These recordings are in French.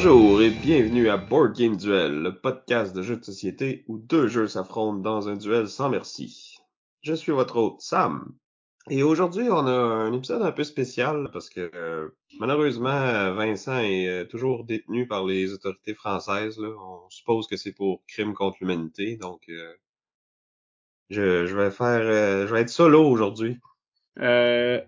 Bonjour et bienvenue à Board Game Duel, le podcast de jeux de société où deux jeux s'affrontent dans un duel sans merci. Je suis votre hôte Sam. Et aujourd'hui, on a un épisode un peu spécial parce que euh, malheureusement, Vincent est euh, toujours détenu par les autorités françaises. Là. On suppose que c'est pour crime contre l'humanité, donc euh, je, je, vais faire, je vais être solo aujourd'hui. Euh,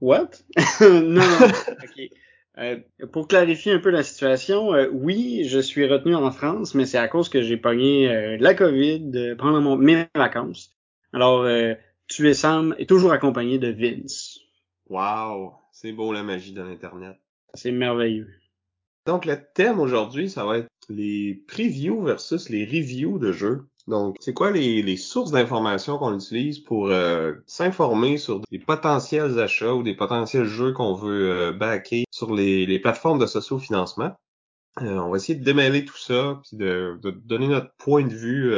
what? non, non, ok. Euh, pour clarifier un peu la situation, euh, oui, je suis retenu en France, mais c'est à cause que j'ai pogné euh, la COVID pendant mon, mes vacances. Alors, tu es Sam est toujours accompagné de Vince. Wow, c'est beau la magie de l'Internet. C'est merveilleux. Donc, le thème aujourd'hui, ça va être les previews versus les reviews de jeux. Donc, c'est quoi les, sources d'informations qu'on utilise pour euh, s'informer sur des potentiels achats ou des potentiels jeux qu'on veut euh, backer? Sur les, plateformes de socio-financement? Euh, on va essayer de démêler tout ça, puis de, donner notre point de vue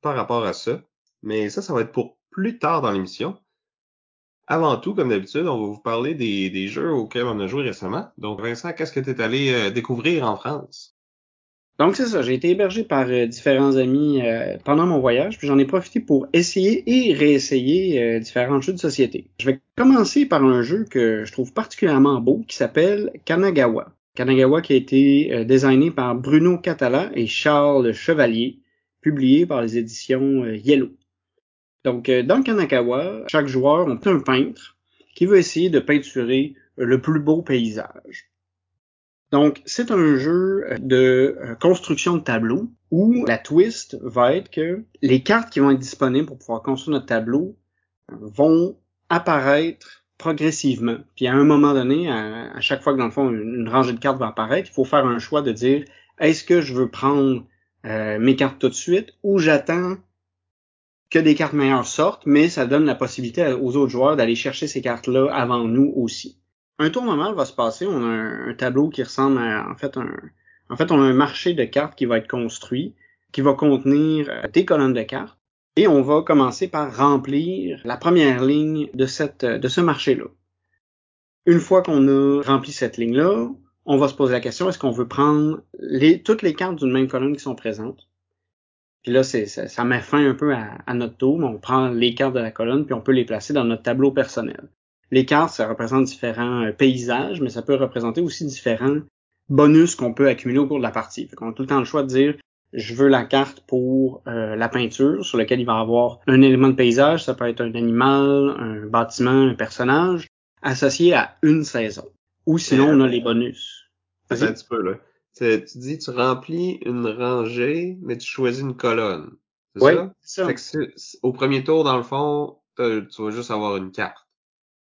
par rapport à ça. Mais ça, ça va être pour plus tard dans l'émission. Avant tout, comme d'habitude, on va vous parler des, des, jeux auxquels on a joué récemment. Donc, Vincent, qu'est-ce que tu es allé découvrir en France? Donc c'est ça, j'ai été hébergé par euh, différents amis euh, pendant mon voyage, puis j'en ai profité pour essayer et réessayer euh, différents jeux de société. Je vais commencer par un jeu que je trouve particulièrement beau qui s'appelle Kanagawa. Kanagawa qui a été designé par Bruno Catala et Charles Chevalier, publié par les éditions Yellow. Donc dans Kanagawa, chaque joueur est un peintre qui veut essayer de peinturer le plus beau paysage. Donc, c'est un jeu euh, de euh, construction de tableau où la twist va être que les cartes qui vont être disponibles pour pouvoir construire notre tableau euh, vont apparaître progressivement. Puis à un moment donné, à, chaque fois que dans le fond une, rangée de cartes va apparaître, il faut faire un choix de dire est-ce que je veux prendre mes cartes tout de suite ou j'attends que des cartes meilleures sortent, mais ça donne la possibilité aux autres joueurs d'aller chercher ces cartes-là avant nous aussi un tour normal va se passer. On a un, tableau qui ressemble à, en fait, un, en fait, on a un marché de cartes qui va être construit, qui va contenir euh, des colonnes de cartes. Et on va commencer par remplir la première ligne de cette, de ce marché-là. Une fois qu'on a rempli cette ligne-là, on va se poser la question, est-ce qu'on veut prendre les, toutes les cartes d'une même colonne qui sont présentes? Puis là, c'est, ça, met fin un peu à, à, notre tour, mais on prend les cartes de la colonne, puis on peut les placer dans notre tableau personnel. Les cartes, ça représente différents euh, paysages, mais ça peut représenter aussi différents bonus qu'on peut accumuler au cours de la partie. Fait qu'on a tout le temps le choix de dire je veux la carte pour euh, la peinture, sur laquelle il va y avoir un élément de paysage, ça peut être un animal, un bâtiment, un personnage, associé à une saison. Ou sinon, on a les bonus. un petit peu, là. Tu, dis, tu remplis une rangée, mais tu choisis une colonne. C'est ça? ça. au premier tour, dans le fond, tu vas juste avoir une carte.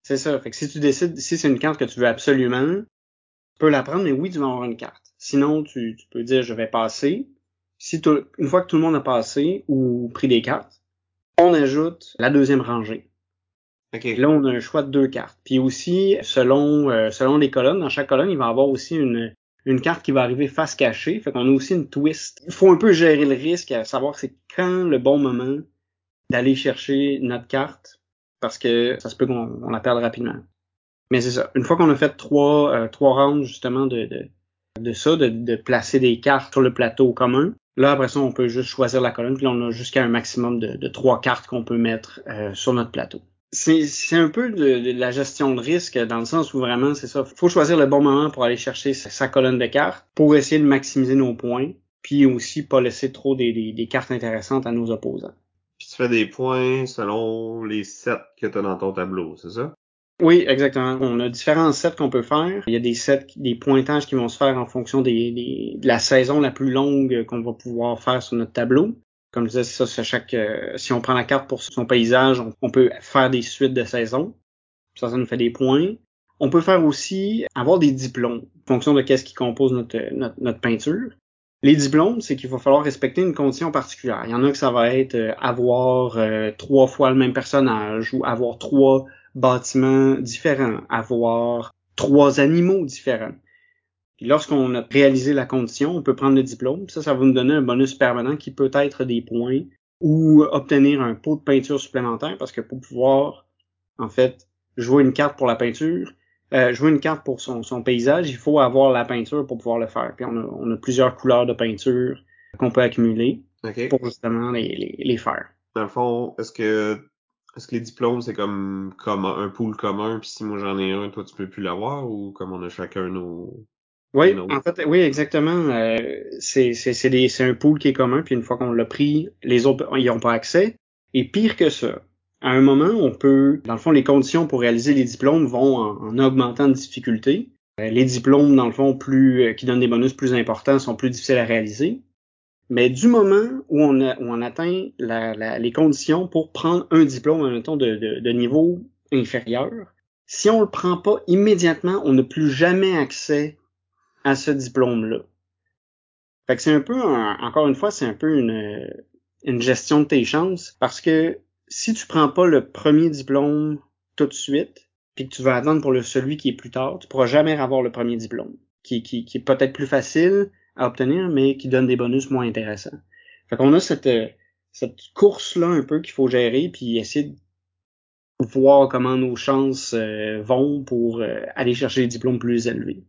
C'est ça. Fait que si tu décides, si c'est une carte que tu veux absolument, tu peux la prendre, mais oui, tu vas avoir une carte. Sinon, tu, peux dire je vais passer. Si une fois que tout le monde a passé ou pris des cartes, on ajoute la deuxième rangée. Okay. Là, on a un choix de deux cartes. Puis aussi, selon euh, selon les colonnes, dans chaque colonne, il va y avoir aussi une, une carte qui va arriver face cachée. Fait qu'on a aussi une twist. Il faut un peu gérer le risque, à savoir c'est quand le bon moment d'aller chercher notre carte parce que ça se peut qu'on la perde rapidement. Mais c'est ça. Une fois qu'on a fait trois, euh, trois rounds justement de, de, de ça, de, de, placer des cartes sur le plateau commun, là après ça, on peut juste choisir la colonne, puis là, on a jusqu'à un maximum de, de trois cartes qu'on peut mettre euh, sur notre plateau. C'est un peu de, la gestion de risque dans le sens où vraiment c'est ça. Faut choisir le bon moment pour aller chercher sa, colonne de cartes pour essayer de maximiser nos points, puis aussi pas laisser trop des, des cartes intéressantes à nos opposants. Fais des points selon les sets que tu as dans ton tableau, c'est ça? Oui, exactement. On a différents sets qu'on peut faire. Il y a des sets, des pointages qui vont se faire en fonction des, de la saison la plus longue qu'on va pouvoir faire sur notre tableau. Comme je disais, ça, c'est chaque, euh, si on prend la carte pour son paysage, on, peut faire des suites de saisons. Ça, ça nous fait des points. On peut faire aussi avoir des diplômes en fonction de qu'est-ce qui compose notre, notre, notre peinture. Les diplômes, c'est qu'il va falloir respecter une condition particulière. Il y en a que ça va être euh, avoir euh, trois fois le même personnage ou avoir trois bâtiments différents, avoir trois animaux différents. lorsqu'on a réalisé la condition, on peut prendre le diplôme. Ça, ça va nous donner un bonus permanent qui peut être des points ou obtenir un pot de peinture supplémentaire parce que pour pouvoir, en fait, jouer une carte pour la peinture, euh, jouer une carte pour son, son, paysage, il faut avoir la peinture pour pouvoir le faire. Puis on a, on a plusieurs couleurs de peinture qu'on peut accumuler pour justement les, les, les, faire. Dans le fond, est-ce que est-ce que les diplômes c'est comme comme un pool commun, puis si moi j'en ai un, toi tu peux plus l'avoir ou comme on a chacun nos oui, en fait, oui, exactement. Euh, c'est c'est un pool qui est commun, puis une fois qu'on l'a pris, les autres ils n'ont pas accès. Et pire que ça, à un moment, on peut, dans le fond, les conditions pour réaliser les diplômes vont en, augmentant de difficulté. Euh, les diplômes, dans le fond, plus euh, qui donnent des bonus plus importants sont plus difficiles à réaliser. Mais du moment où on, atteint les conditions pour prendre un diplôme, mettons, de, de, de niveau inférieur, si on le prend pas immédiatement, on n'a plus jamais accès à ce diplôme-là. Fait que c'est un peu, encore une fois, c'est un peu une, une gestion de tes chances parce que si tu prends pas le premier diplôme tout de suite, puis que tu vas attendre pour le celui qui est plus tard, tu pourras jamais avoir le premier diplôme, qui, qui, qui est peut-être plus facile à obtenir, mais qui donne des bonus moins intéressants. Fait qu'on a cette, cette course-là un peu qu'il faut gérer, puis essayer de voir comment nos chances euh, vont pour euh, aller chercher des diplômes plus élevés.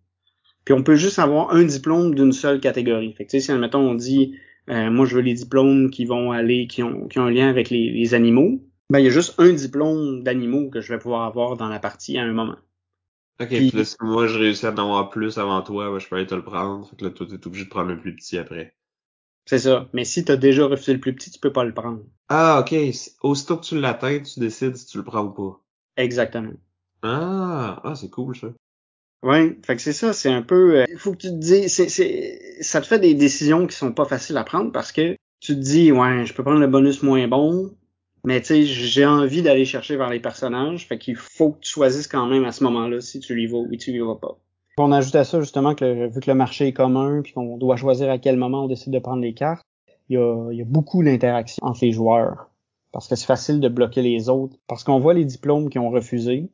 Puis on peut juste avoir un diplôme d'une seule catégorie. Fait que, si, on dit euh, moi, je veux les diplômes qui vont aller, qui ont, qui ont un lien avec les, animaux. Ben, il y a juste un diplôme d'animaux que je vais pouvoir avoir dans la partie à un moment. Ok, puis, là, si moi je réussis à en avoir plus avant toi, ben, je peux aller te le prendre. Fait que là, toi, t'es obligé de prendre le plus petit après. C'est ça. Mais si t'as déjà refusé le plus petit, tu peux pas le prendre. Ah, ok. Aussitôt que tu l'atteins, tu décides si tu le prends ou pas. Exactement. Ah, ah c'est cool ça. Ouais, fait que c'est ça, c'est un peu. Il euh, faut que tu te dis, c'est, ça te fait des décisions qui sont pas faciles à prendre parce que tu te dis, ouais, je peux prendre le bonus moins bon, mais tu sais, j'ai envie d'aller chercher vers les personnages, fait qu'il faut que tu choisisses quand même à ce moment-là si tu lui vas ou tu lui vas pas. On ajoute à ça justement que vu que le marché est commun puis qu'on doit choisir à quel moment on décide de prendre les cartes, il y a, il y a beaucoup d'interaction entre les joueurs parce que c'est facile de bloquer les autres parce qu'on voit les diplômes qui ont refusé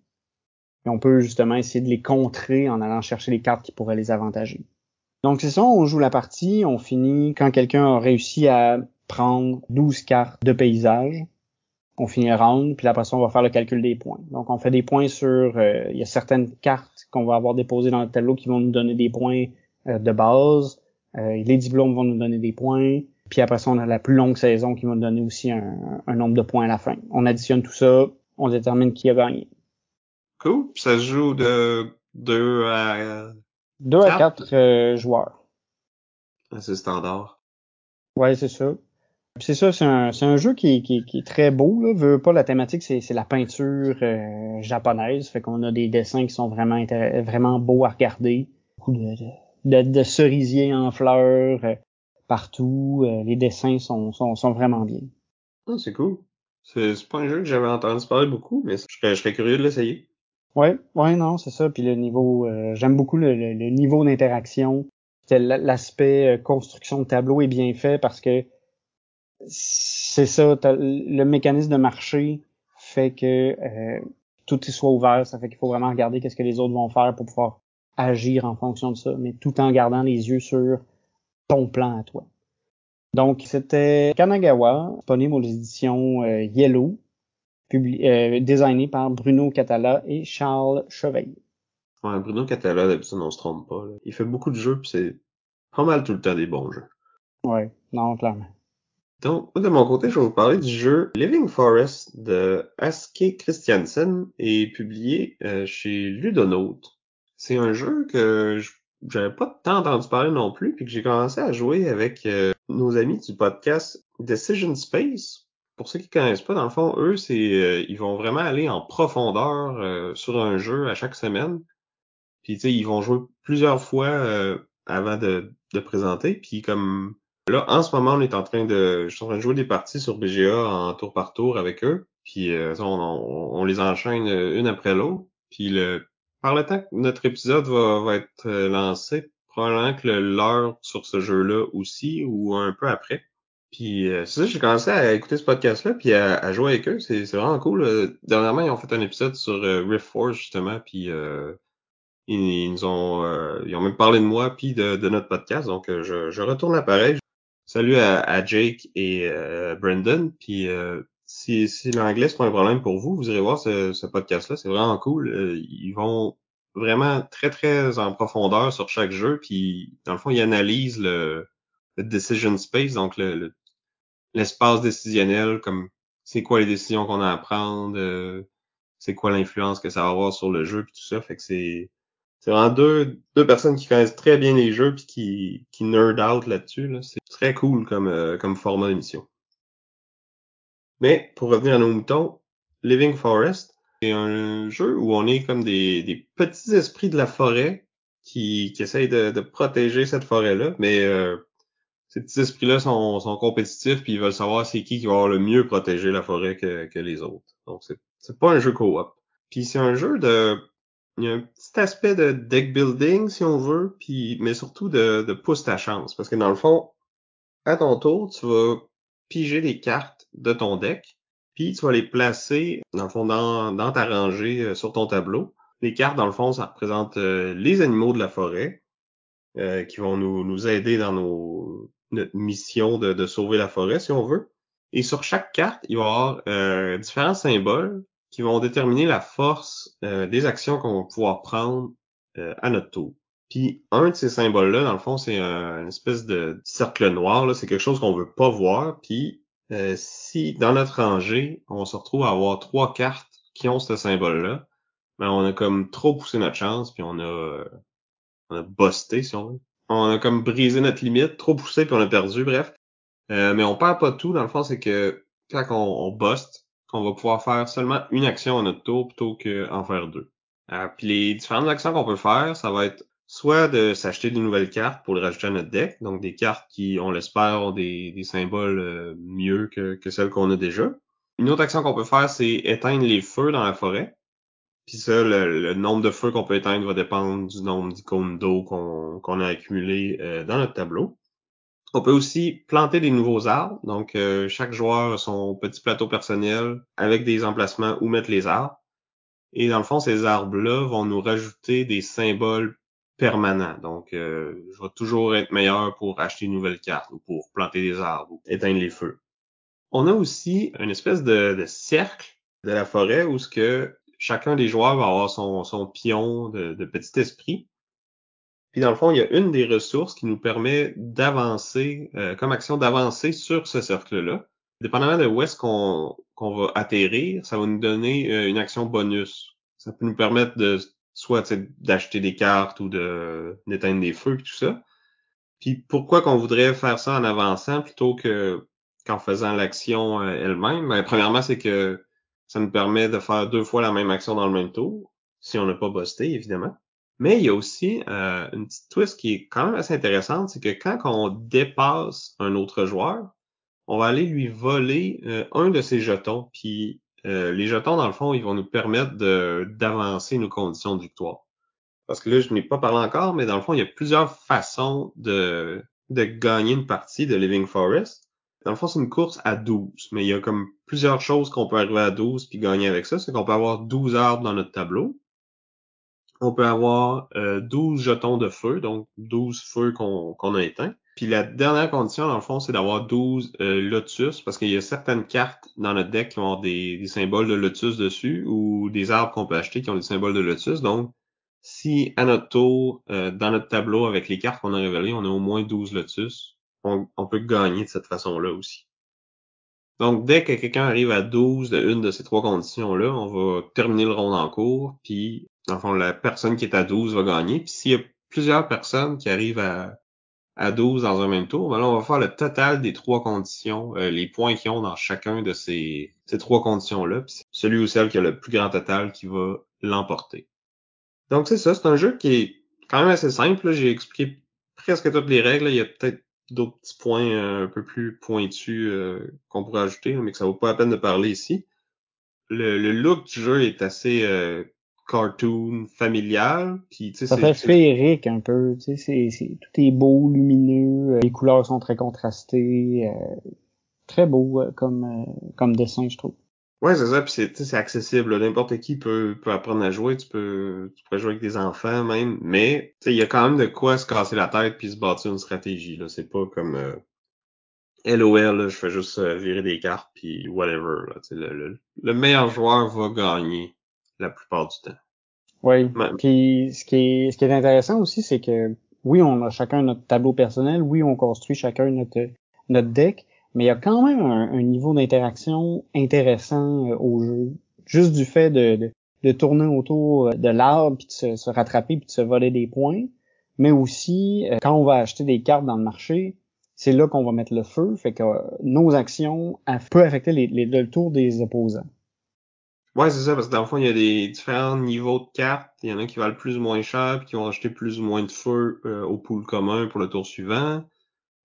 et on peut justement essayer de les contrer en allant chercher les cartes qui pourraient les avantager. Donc c'est ça, on joue la partie, on finit quand quelqu'un a réussi à prendre 12 cartes de paysage, on finit le round, puis après ça on va faire le calcul des points. Donc on fait des points sur, euh, il y a certaines cartes qu'on va avoir déposées dans le tableau qui vont nous donner des points euh, de base, euh, les diplômes vont nous donner des points, puis après ça on a la plus longue saison qui va nous donner aussi un, un nombre de points à la fin. On additionne tout ça, on détermine qui a gagné. Cool. ça se joue de 2 à 2 à 4 euh, joueurs. Ah, c'est standard. Ouais, c'est ça. C'est ça, c'est un, un, jeu qui, qui, qui, est très beau. Là. Veux pas la thématique, c'est la peinture euh, japonaise. Fait qu'on a des dessins qui sont vraiment vraiment beaux à regarder. Beaucoup de, de, de cerisiers en fleurs euh, partout. les dessins sont, sont, sont vraiment bien. Ah, c'est cool. C'est pas un jeu que j'avais entendu parler beaucoup, mais je serais, je serais curieux de l'essayer. Ouais, ouais, non, c'est ça. Puis le niveau, euh, j'aime beaucoup le, niveau d'interaction. L'aspect euh, construction de tableau est bien fait parce que c'est ça, le mécanisme de marché fait que euh, tout y soit ouvert. Ça fait qu'il faut vraiment regarder qu'est-ce que les autres vont faire pour pouvoir agir en fonction de ça, mais tout en gardant les yeux sur ton plan à toi. Donc, c'était Kanagawa, disponible aux éditions Yellow, euh, designé par Bruno Catala et Charles Chevalier. Ouais, Bruno Catala, d'habitude, on se trompe pas. Il fait beaucoup de jeux, puis c'est pas mal tout le temps des bons jeux. Ouais, non, clairement. Donc, de mon côté, je vais vous parler du jeu Living Forest de Aske Christiansen et publié euh, chez Ludonote. C'est un jeu que j'avais pas tant entendu parler non plus, puis que j'ai commencé à jouer avec euh, nos amis du podcast Decision Space, pour ceux qui connaissent pas, dans le fond, eux, c'est euh, ils vont vraiment aller en profondeur euh, sur un jeu à chaque semaine. Puis tu sais, ils vont jouer plusieurs fois euh, avant de, de présenter. Puis comme là, en ce moment, on est en train de. Je suis en train de jouer des parties sur BGA en tour par tour avec eux. Puis on, on, les enchaîne une après l'autre. Puis le par le temps que notre épisode va, va être lancé, probablement que l'heure sur ce jeu-là aussi, ou un peu après. Puis euh, c'est ça, j'ai commencé à écouter ce podcast-là, puis à, jouer avec eux. C'est vraiment cool. Dernièrement, ils ont fait un épisode sur euh, Rift Force, justement, puis euh, ils, nous ont ils ont même parlé de moi, puis de, notre podcast. Donc, je, je retourne l'appareil. Salut à, Jake et Brendan. Puis si, si l'anglais c'est pas un problème pour vous, vous irez voir ce, ce podcast-là. C'est vraiment cool. ils vont vraiment très, très en profondeur sur chaque jeu. Puis, dans le fond, il analyse le, le decision space, donc le, l'espace décisionnel, comme c'est quoi les décisions qu'on a à prendre, euh, c'est quoi l'influence que ça va avoir sur le jeu, puis tout ça. Fait que c'est c'est vraiment deux, deux personnes qui connaissent très bien les jeux puis qui, qui nerd out là-dessus. Là. C'est très cool comme, euh, comme format d'émission. Mais pour revenir à nos moutons, Living Forest, c'est un jeu où on est comme des, des petits esprits de la forêt qui, qui essayent de, protéger cette forêt-là, mais euh, ces petits esprits-là sont, sont compétitifs puis ils veulent savoir c'est qui qui va le mieux protéger la forêt que, que les autres. Donc c'est, c'est pas un jeu co-op. Puis c'est un jeu de il y a un petit aspect de deck building si on veut, puis mais surtout de, de pousse ta chance parce que dans le fond à ton tour, tu vas piger des cartes de ton deck puis tu vas les placer, dans le fond, dans, dans ta rangée euh, sur ton tableau. Les cartes, dans le fond, ça représente euh, les animaux de la forêt euh, qui vont nous, nous aider dans nos, notre mission de, sauver la forêt, si on veut. Et sur chaque carte, il va y avoir différents symboles qui vont déterminer la force des actions qu'on va pouvoir prendre à notre tour. Puis un de ces symboles-là, dans le fond, c'est un, une espèce de cercle noir. C'est quelque chose qu'on veut pas voir. Puis euh, si dans notre rangée, on se retrouve à avoir trois cartes qui ont ce symbole-là, ben on a comme trop poussé notre chance, puis on a euh, on a busté, si on veut. On a comme brisé notre limite, trop poussé, puis on a perdu, bref. Euh, mais on perd pas tout, dans le fond, c'est que quand on, on buste, on va pouvoir faire seulement une action à notre tour plutôt qu'en faire deux. puis les différentes actions qu'on peut faire, ça va être soit de s'acheter de nouvelles cartes pour les rajouter à notre deck, donc des cartes qui, on l'espère, ont des, symboles euh, mieux que, que celles qu'on a déjà. Une autre action qu'on peut faire, c'est éteindre les feux dans la forêt. Puis ça, le, nombre de feux qu'on peut éteindre va dépendre du nombre d'icônes d'eau qu'on a accumulé euh, dans notre tableau. On peut aussi planter des nouveaux arbres. Donc, euh, chaque joueur a son petit plateau personnel avec des emplacements où mettre les arbres. Et dans le fond, ces arbres-là vont nous rajouter des symboles permanent. Donc, euh, je vais toujours être meilleur pour acheter une nouvelle carte ou pour planter des arbres ou éteindre les feux. On a aussi une espèce de, cercle de la forêt où ce que chacun des joueurs va avoir son, pion de, petit esprit. Puis dans le fond, il y a une des ressources qui nous permet d'avancer, euh, comme action d'avancer sur ce cercle-là. Dépendamment de où est-ce qu'on va atterrir, ça va nous donner euh, une action bonus. Ça peut nous permettre de soit d'acheter des cartes ou d'éteindre des feux et tout ça. Puis pourquoi qu'on voudrait faire ça en avançant plutôt que qu'en faisant l'action euh, elle-même? Ben, premièrement, c'est que ça nous permet de faire deux fois la même action dans le même tour, si on n'a pas busté, évidemment. Mais il y a aussi euh, une petite twist qui est quand même assez intéressante, c'est que quand on dépasse un autre joueur, on va aller lui voler euh, un de ses jetons, puis euh, les jetons, dans le fond, ils vont nous permettre d'avancer nos conditions de victoire. Parce que là, je n'ai pas parlé encore, mais dans le fond, il y a plusieurs façons de, de gagner une partie de Living Forest. Dans le fond, c'est une course à 12, mais il y a comme plusieurs choses qu'on peut arriver à 12 puis gagner avec ça. C'est qu'on peut avoir 12 arbres dans notre tableau. On peut avoir euh, 12 jetons de feu, donc 12 feux qu'on a éteints. Puis la dernière condition, dans le fond, c'est d'avoir 12 euh, lotus, parce qu'il y a certaines cartes dans notre deck qui ont des, symboles de lotus dessus, ou des arbres qu'on peut acheter qui ont des symboles de lotus. Donc, si à notre tour, euh, dans notre tableau, avec les cartes qu'on a révélées, on a au moins 12 lotus, on, peut gagner de cette façon-là aussi. Donc, dès que quelqu'un arrive à 12 de une de ces trois conditions-là, on va terminer le round en cours, puis, dans le fond, la personne qui est à 12 va gagner. Puis s'il y a plusieurs personnes qui arrivent à à 12 dans un même tour, ben là, on va faire le total des trois conditions, euh, les points qu'ils ont dans chacun de ces, ces trois conditions-là. Celui ou celle qui a le plus grand total qui va l'emporter. Donc c'est ça, c'est un jeu qui est quand même assez simple. J'ai expliqué presque toutes les règles. Il y a peut-être d'autres petits points euh, un peu plus pointus euh, qu'on pourrait ajouter, mais que ça vaut pas la peine de parler ici. Le, le, look du jeu est assez cartoon familial. Puis, ça fait féerique un peu. Tu sais, c'est, tout est beau, lumineux. Les couleurs sont très contrastées. Euh, très beau euh, comme, euh, comme dessin, je trouve. Ouais, c'est ça, puis c'est, c'est accessible. N'importe qui peut, peut apprendre à jouer. Tu peux, tu peux jouer avec des enfants même. Mais il y a quand même de quoi se casser la tête puis se bâtir une stratégie. Là. C'est pas comme euh, LOL, je fais juste virer des cartes puis whatever. Là. Le, le, le meilleur joueur va gagner la plupart du temps. Oui. Puis ce qui est ce qui est intéressant aussi, c'est que oui, on a chacun notre tableau personnel, oui, on construit chacun notre notre deck, mais il y a quand même un, niveau d'interaction intéressant euh, au jeu. Juste du fait de, de, tourner autour de l'arbre, puis de se, se, rattraper, puis de se voler des points. Mais aussi, euh, quand on va acheter des cartes dans le marché, c'est là qu'on va mettre le feu. Fait que euh, nos actions peuvent affecter les, les, le tour des opposants. Ouais, c'est ça, parce que dans le fond, il y a des différents niveaux de cartes. Il y en a qui valent plus ou moins cher, puis qui vont acheter plus ou moins de feu euh, au pool commun pour le tour suivant.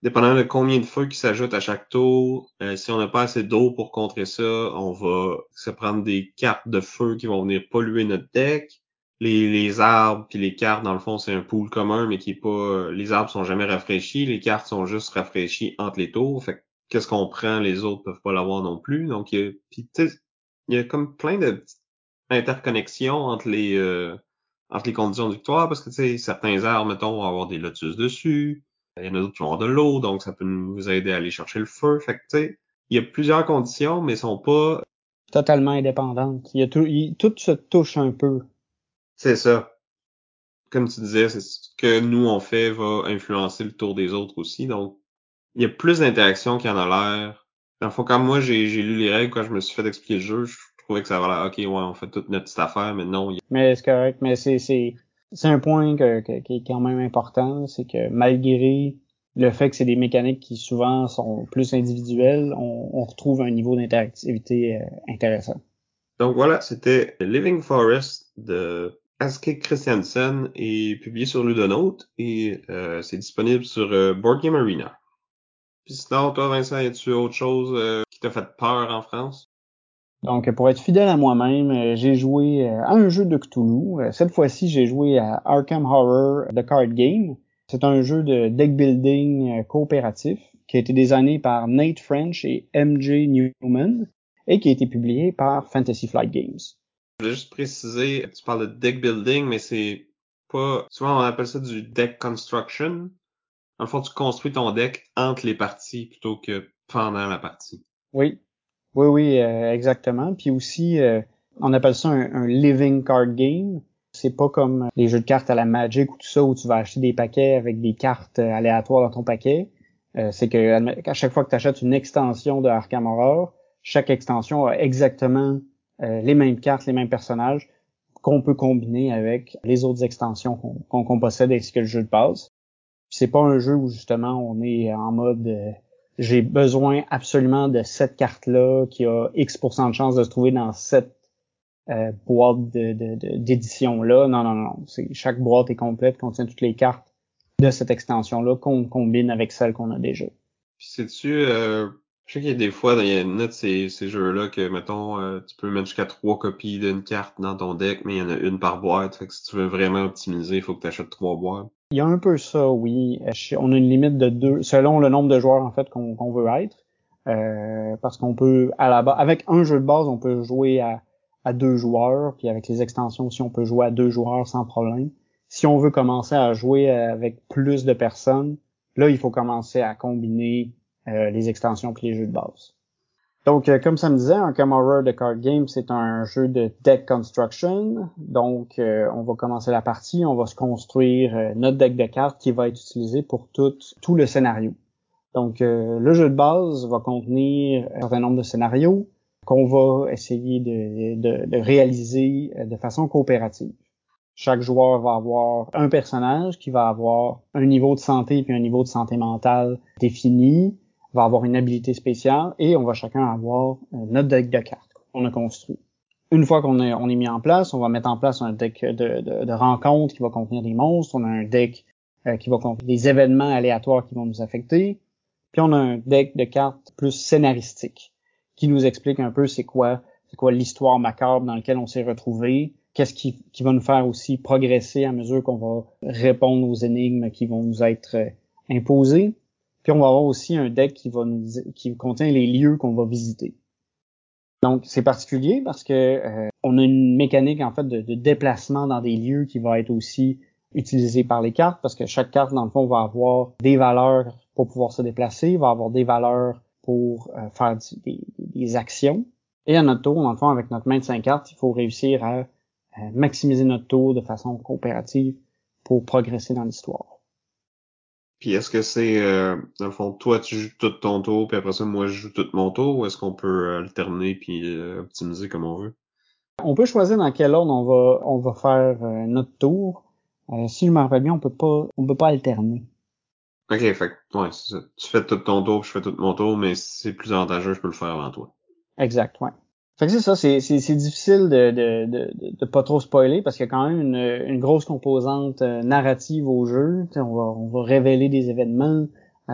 Dépendant de combien de feux qui s'ajoutent à chaque tour, euh, si on n'a pas assez d'eau pour contrer ça, on va se prendre des cartes de feu qui vont venir polluer notre deck. Les, les arbres puis les cartes, dans le fond, c'est un pool commun, mais qui est pas. Les arbres sont jamais rafraîchis, les cartes sont juste rafraîchies entre les tours. Fait qu'est-ce qu'on prend, les autres peuvent pas l'avoir non plus. Donc, il y a comme plein de interconnexions entre les euh, entre les conditions de victoire parce que tu sais certains arbres mettons vont avoir des lotus dessus il y en a d'autres qui vont avoir de l'eau donc ça peut nous aider à aller chercher le feu. Fait que tu sais il y a plusieurs conditions mais sont pas totalement indépendantes. Il y a tout tout se touche un peu. C'est ça. Comme tu disais c'est ce que nous on fait va influencer le tour des autres aussi. Donc il y a plus d'interactions qu'il y en a l'air. Dans le fond, quand moi j'ai lu les règles, quand je me suis fait expliquer le jeu, je trouvais que ça valait OK, ouais, on fait toute notre petite affaire, mais non. Mais c'est correct, mais c'est c'est c'est un point que, qui est quand même important, c'est que malgré le fait que c'est des mécaniques qui souvent sont plus individuelles, on, on retrouve un niveau d'interactivité euh, intéressant. Donc voilà, c'était Living Forest de Aske Christiansen et publié sur Ludonote et euh, c'est disponible sur euh, Board Game Arena. Puis sinon, toi, Vincent, y a-tu autre chose euh, qui t'a fait peur en France? Donc, pour être fidèle à moi-même, euh, j'ai joué euh, à un jeu de Cthulhu. Cette fois-ci, j'ai joué à Arkham Horror The Card Game. C'est un jeu de deck building coopératif qui a été designé par Nate French et MJ Newman et qui a été publié par Fantasy Flight Games. Je voulais juste préciser, tu parles de deck building, mais c'est pas, souvent on appelle ça du deck construction. En fond, tu construis ton deck entre les parties plutôt que pendant la partie. Oui, oui, oui, euh, exactement. Puis aussi, euh, on appelle ça un, living card game. C'est pas comme les jeux de cartes à la Magic ou tout ça où tu vas acheter des paquets avec des cartes euh, aléatoires dans ton paquet. c'est que à chaque fois que tu achètes une extension de Arkham Horror, chaque extension a exactement les mêmes cartes, les mêmes personnages qu'on peut combiner avec les autres extensions qu'on possède ainsi que le jeu de base c'est pas un jeu où justement on est en mode euh, j'ai besoin absolument de cette carte-là qui a X% de chance de se trouver dans cette euh, boîte d'édition-là. non, non, non. chaque boîte est complète, contient toutes les cartes de cette extension-là qu'on combine avec celles qu'on a déjà. Puis sais-tu, euh, je sais qu'il y a des fois, il y a une de ces, ces jeux-là que, mettons, euh, tu peux mettre jusqu'à trois copies d'une carte dans ton deck, mais il y en a une par boîte. Fait que si tu veux vraiment optimiser, il faut que tu achètes trois boîtes. Il y a un peu ça, oui. On a une limite de deux, selon le nombre de joueurs en fait qu'on veut être. Euh, parce qu'on peut, à la base, avec un jeu de base, on peut jouer à, deux joueurs, puis avec les extensions aussi, on peut jouer à deux joueurs sans problème. Si on veut commencer à jouer avec plus de personnes, là, il faut commencer à combiner euh, les extensions puis les jeux de base. Donc, euh, comme ça me disait, un Camera de Card Game, c'est un jeu de deck construction. Donc, euh, on va commencer la partie, on va se construire euh, notre deck de cartes qui va être utilisé pour tout, tout le scénario. Donc, le jeu de base va contenir un certain nombre de scénarios qu'on va essayer de, de, de, réaliser de façon coopérative. Chaque joueur va avoir un personnage qui va avoir un niveau de santé puis un niveau de santé mentale défini, va avoir une habilité spéciale et on va chacun avoir notre deck de cartes qu'on a construit. Une fois qu'on est, mis en place, on va mettre en place un deck de, de, de rencontres qui va contenir des monstres, on a un deck euh, qui va contenir des événements aléatoires qui vont nous affecter, puis on a un deck de cartes plus scénaristique qui nous explique un peu c'est quoi c'est quoi l'histoire macabre dans laquelle on s'est retrouvé, qu'est-ce qui, qui, va nous faire aussi progresser à mesure qu'on va répondre aux énigmes qui vont nous être euh, imposées. Puis on va avoir aussi un deck qui contient les lieux qu'on va visiter. Donc c'est particulier parce que euh, on a une mécanique en fait de, de, déplacement dans des lieux qui va être aussi utilisée par les cartes parce que chaque carte dans le fond va avoir des valeurs pour pouvoir se déplacer, va avoir des valeurs pour euh, faire des, actions. Et à notre tour, dans le fond, avec notre main de 5 cartes, il faut réussir à maximiser notre tour de façon coopérative pour progresser dans l'histoire. Puis est-ce que c'est, euh, dans le fond, toi tu joues tout ton tour, puis après ça, moi je joue tout mon tour, ou est-ce qu'on peut alterner puis euh, optimiser comme on veut? On peut choisir dans quel ordre on va on va faire euh, notre tour. Euh, si je me rappelle bien, on peut pas on peut pas alterner. Ok, fait ouais, c'est ça. Tu fais tout ton tour, je fais tout mon tour, mais si c'est plus avantageux, je peux le faire avant toi. Exact, ouais. Fait que c'est ça, c'est, difficile de, de, de, de, pas trop spoiler parce qu'il y a quand même une, une grosse composante euh, narrative au jeu. on va, on va révéler des événements, euh,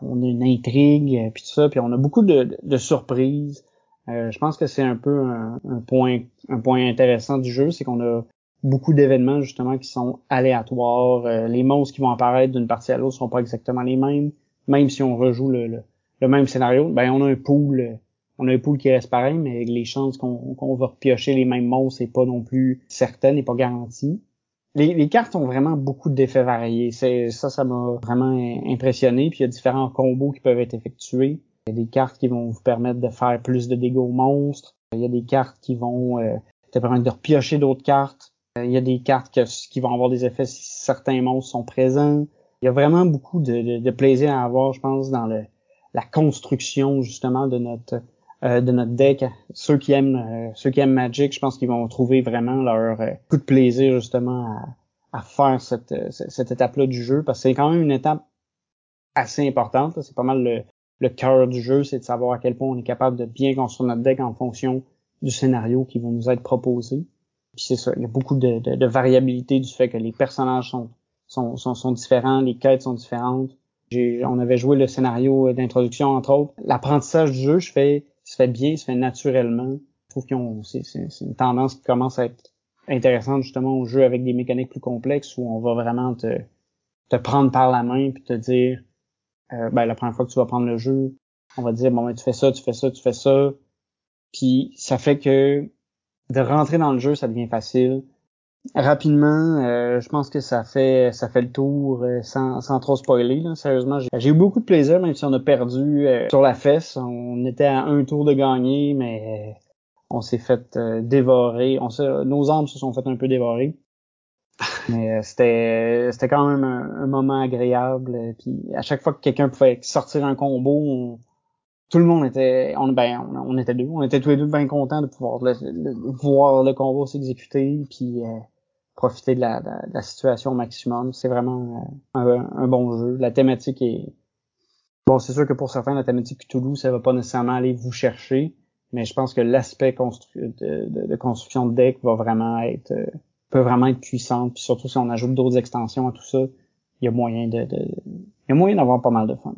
on a une intrigue, euh, puis tout ça, puis on a beaucoup de, de surprises. Euh, je pense que c'est un peu un, point un point intéressant du jeu, c'est qu'on a beaucoup d'événements justement qui sont aléatoires. les monstres qui vont apparaître d'une partie à l'autre sont pas exactement les mêmes. Même si on rejoue le, le, le même scénario, ben on a un pool on a un pool qui reste pareil, mais les chances qu'on va repiocher les mêmes monstres, c'est pas non plus certaine et pas garantie. Les, cartes ont vraiment beaucoup d'effets variés. Ça, ça m'a vraiment impressionné. Puis il y a différents combos qui peuvent être effectués. Il y a des cartes qui vont vous permettre de faire plus de dégâts aux monstres. Il y a des cartes qui vont euh, te permettre de repiocher d'autres cartes. Il y a des cartes qui vont avoir des effets si certains monstres sont présents. Il y a vraiment beaucoup de, de plaisir à avoir, je pense, dans le, la construction justement de notre euh, de notre deck. Ceux qui aiment euh, ceux qui aiment Magic, je pense qu'ils vont trouver vraiment leur euh, coup de plaisir justement à, à faire cette, cette étape-là du jeu parce que c'est quand même une étape assez importante. C'est pas mal le, le cœur du jeu, c'est de savoir à quel point on est capable de bien construire notre deck en fonction du scénario qui va nous être proposé. Puis c'est ça, il y a beaucoup de, variabilité du fait que les personnages sont, sont, sont, sont différents, les quêtes sont différentes. On avait joué le scénario d'introduction, entre autres. L'apprentissage du jeu, je fais se fait bien, se fait naturellement. Je trouve que c'est une tendance qui commence à être intéressante justement au jeu avec des mécaniques plus complexes où on va vraiment te, te prendre par la main puis te dire euh, ben la première fois que tu vas prendre le jeu, on va dire bon ben tu fais ça, tu fais ça, tu fais ça. Puis ça fait que de rentrer dans le jeu, ça devient facile. Rapidement, euh, je pense que ça fait ça fait le tour euh, sans, sans trop spoiler. Là. Sérieusement, j'ai eu beaucoup de plaisir, même si on a perdu euh, sur la fesse. On était à un tour de gagner, mais on s'est fait dévorer. On nos âmes se sont fait un peu dévorer. Mais c'était c'était quand même un, moment agréable. Puis à chaque fois que quelqu'un pouvait sortir un combo, tout le monde était on ben on, était deux on était tous les deux bien contents de pouvoir voir le combo s'exécuter puis profiter de la, de la situation au maximum. C'est vraiment euh, un, un, bon jeu. La thématique est... Bon, c'est sûr que pour certains, la thématique Toulouse, ça va pas nécessairement aller vous chercher, mais je pense que l'aspect constru... de, de, construction de deck va vraiment être... Euh, peut vraiment être puissant. Puis surtout si on ajoute d'autres extensions à tout ça, il y a moyen de... de... Il y a moyen d'avoir pas mal de fun.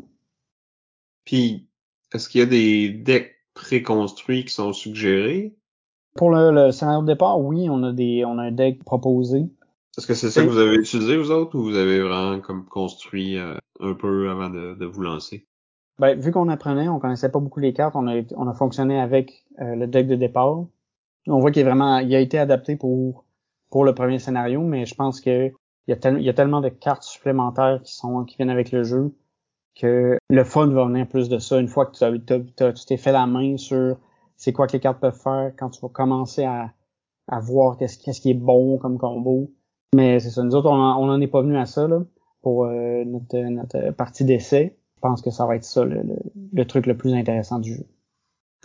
Puis, est-ce qu'il y a des decks préconstruits qui sont suggérés? Pour le, scénario de départ, oui, on a des on a un deck proposé. Est-ce que c'est ça que vous avez utilisé vous autres ou vous avez vraiment comme construit euh, un peu avant de, de vous lancer? Ben, vu qu'on apprenait, on connaissait pas beaucoup les cartes, on a, on a fonctionné avec euh, le deck de départ. On voit qu'il est vraiment, il a été adapté pour pour le premier scénario, mais je pense que il y a, il y a tellement de cartes supplémentaires qui sont qui viennent avec le jeu que le fun va venir plus de ça une fois que tu t'es fait la main sur c'est quoi que les cartes peuvent faire quand tu vas commencer à, à voir qu'est-ce, qui est bon comme combo. Mais c'est ça, nous autres, on n'en est pas venu à ça là, pour euh, notre, notre partie d'essai. Je pense que ça va être ça le, le, truc le plus intéressant du jeu.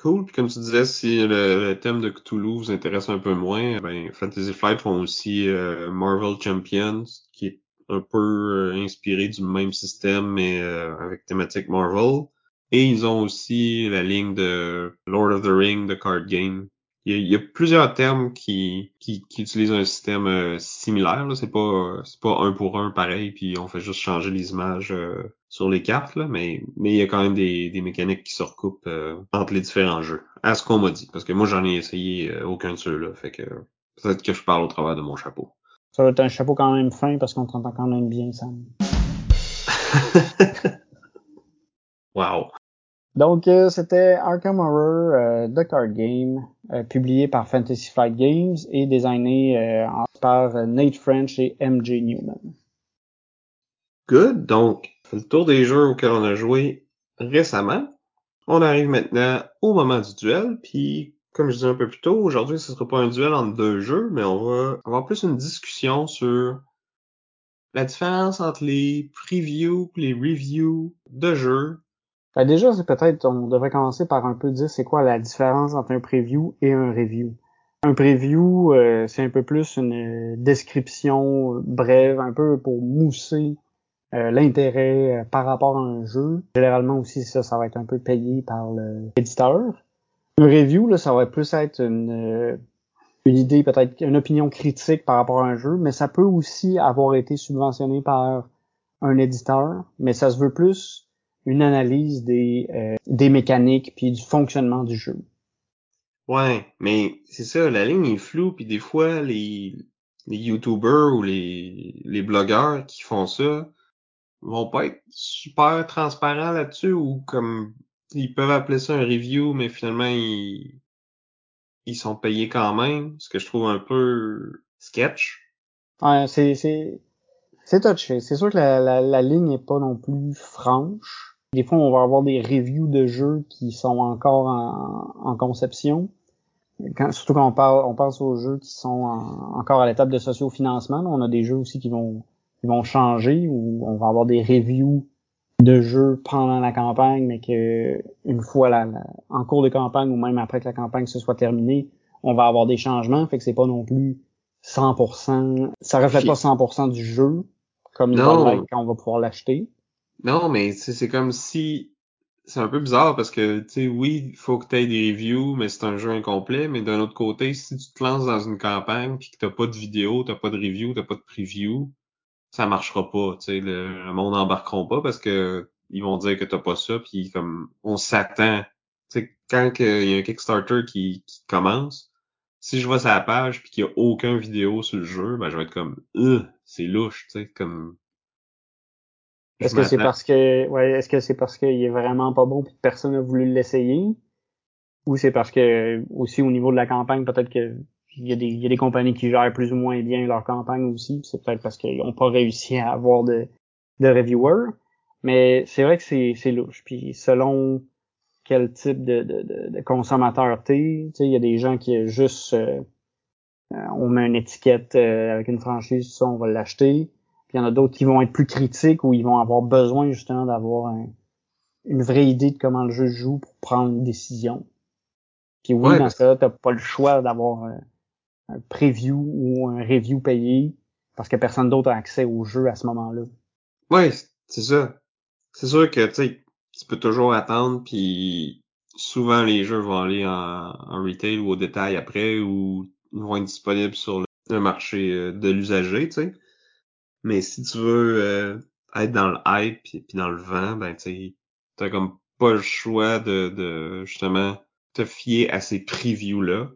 Cool. Puis comme tu disais, si le, thème de Cthulhu vous intéresse un peu moins, ben Fantasy Flight font aussi euh, Marvel Champions, qui est un peu euh, inspiré du même système, mais avec thématique Marvel. Et ils ont aussi la ligne de Lord of the Ring, de card game. Il y a, plusieurs termes qui, qui, qui, utilisent un système euh, similaire. C'est pas c'est pas un pour un pareil, puis on fait juste changer les images euh, sur les cartes, là, mais, mais il y a quand même des, des mécaniques qui se recoupent euh, entre les différents jeux. À ce qu'on m'a dit. Parce que moi j'en ai essayé aucun de ceux-là. Fait que Peut-être que je parle au travers de mon chapeau. Ça va être un chapeau quand même fin parce qu'on t'entend quand même bien, Sam. wow. Donc, euh, c'était Arkham Horror euh, The Card Game, euh, publié par Fantasy Flight Games et designé par Nate French et MJ Newman. Good. Donc, le tour des jeux auxquels on a joué récemment. On arrive maintenant au moment du duel, puis comme je disais un peu plus tôt, aujourd'hui ce sera pas un duel entre deux jeux, mais on va avoir plus une discussion sur la différence entre les previews les reviews de jeux. Ben déjà, c'est peut-être, on devrait commencer par un peu dire c'est quoi la différence entre un preview et un review. Un preview, euh, c'est un peu plus une description brève, un peu pour mousser euh, l'intérêt euh, par rapport à un jeu. Généralement aussi, ça, ça va être un peu payé par l'éditeur. Un review, là, ça va plus être une, euh, une idée, peut-être une opinion critique par rapport à un jeu, mais ça peut aussi avoir été subventionné par un éditeur, mais ça se veut plus une analyse des, des mécaniques puis du fonctionnement du jeu. Ouais, mais c'est ça, la ligne est floue, puis des fois, les, les YouTubers ou les, les blogueurs qui font ça, vont pas être super transparents là-dessus ou comme ils peuvent appeler ça un review, mais finalement ils, ils sont payés quand même, ce que je trouve un peu sketch. Ouais, c'est c'est c'est touché. C'est sûr que la, la, la ligne est pas non plus franche. Des fois, on va avoir des reviews de jeux qui sont encore en, en conception. Quand, surtout quand on parle, on pense aux jeux qui sont encore à l'étape de socio-financement. On a des jeux aussi qui vont ils vont changer ou on va avoir des reviews de jeux pendant la campagne, mais que une fois la, en cours de campagne ou même après que la campagne se soit terminée, on va avoir des changements, fait que c'est pas non plus 100%, ça reflète pas 100% du jeu comme va quand on va pouvoir l'acheter. Non, mais c'est comme si c'est un peu bizarre parce que tu sais oui, il faut que tu aies des reviews, mais c'est un jeu incomplet, mais d'un autre côté, si tu te lances dans une campagne puis que t'as pas de vidéo, t'as pas de review, t'as pas de preview, ça marchera pas, tu sais, le, monde n'embarqueront pas parce que ils vont dire que t'as pas ça, puis comme on s'attend, tu sais, quand il y a un Kickstarter qui, qui commence, si je vois sa page puis qu'il y a aucun vidéo sur le jeu, ben je vais être comme, euh, c'est louche, tu sais, comme. Est-ce que c'est parce que, ouais, est-ce que c'est parce qu'il est vraiment pas bon puis que personne n'a voulu l'essayer, ou c'est parce que aussi au niveau de la campagne peut-être que il y, a des, il y a des compagnies qui gèrent plus ou moins bien leur campagne aussi. C'est peut-être parce qu'ils n'ont pas réussi à avoir de, de reviewers. Mais c'est vrai que c'est, c'est louche. Puis selon quel type de, de, de consommateur t'es, il y a des gens qui juste euh, euh, on met une étiquette euh, avec une franchise, ça, on va l'acheter. Puis il y en a d'autres qui vont être plus critiques ou ils vont avoir besoin justement d'avoir une vraie idée de comment le jeu joue pour prendre une décision. Puis oui, dans ce cas-là, t'as pas le choix d'avoir un preview ou un review payé parce que personne d'autre a accès au jeu à ce moment-là. Ouais, c'est ça. C'est sûr que tu peux toujours attendre puis souvent les jeux vont aller en, retail ou au détail après ou ils vont être disponibles sur le, marché euh, de l'usager, tu sais. Mais si tu veux euh, être dans le hype puis, dans le vent, ben tu t'as comme pas le choix de, de justement te fier à ces previews là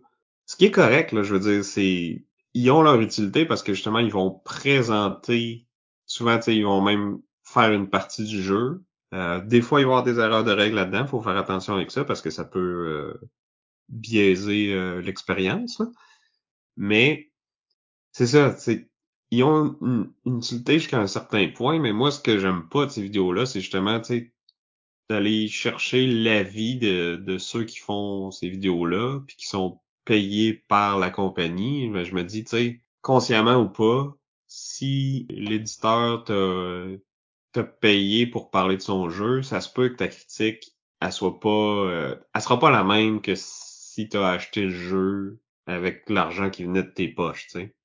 ce qui est correct, là, je veux dire, c'est ils ont leur utilité parce que justement, ils vont présenter, souvent, tu sais, ils vont même faire une partie du jeu. Euh, des fois, il va y avoir des erreurs de règles là-dedans, faut faire attention avec ça parce que ça peut euh, biaiser euh, l'expérience. Mais c'est ça, ils ont une, utilité jusqu'à un certain point, mais moi, ce que j'aime pas de ces vidéos-là, c'est justement, tu sais, d'aller chercher l'avis de, de ceux qui font ces vidéos-là, puis qui sont payé par la compagnie, mais je me dis, tu sais, consciemment ou pas, si l'éditeur t'a payé pour parler de son jeu, ça se peut que ta critique, elle soit pas, euh, elle sera pas la même que si t'as acheté le jeu avec l'argent qui venait de tes poches, tu sais.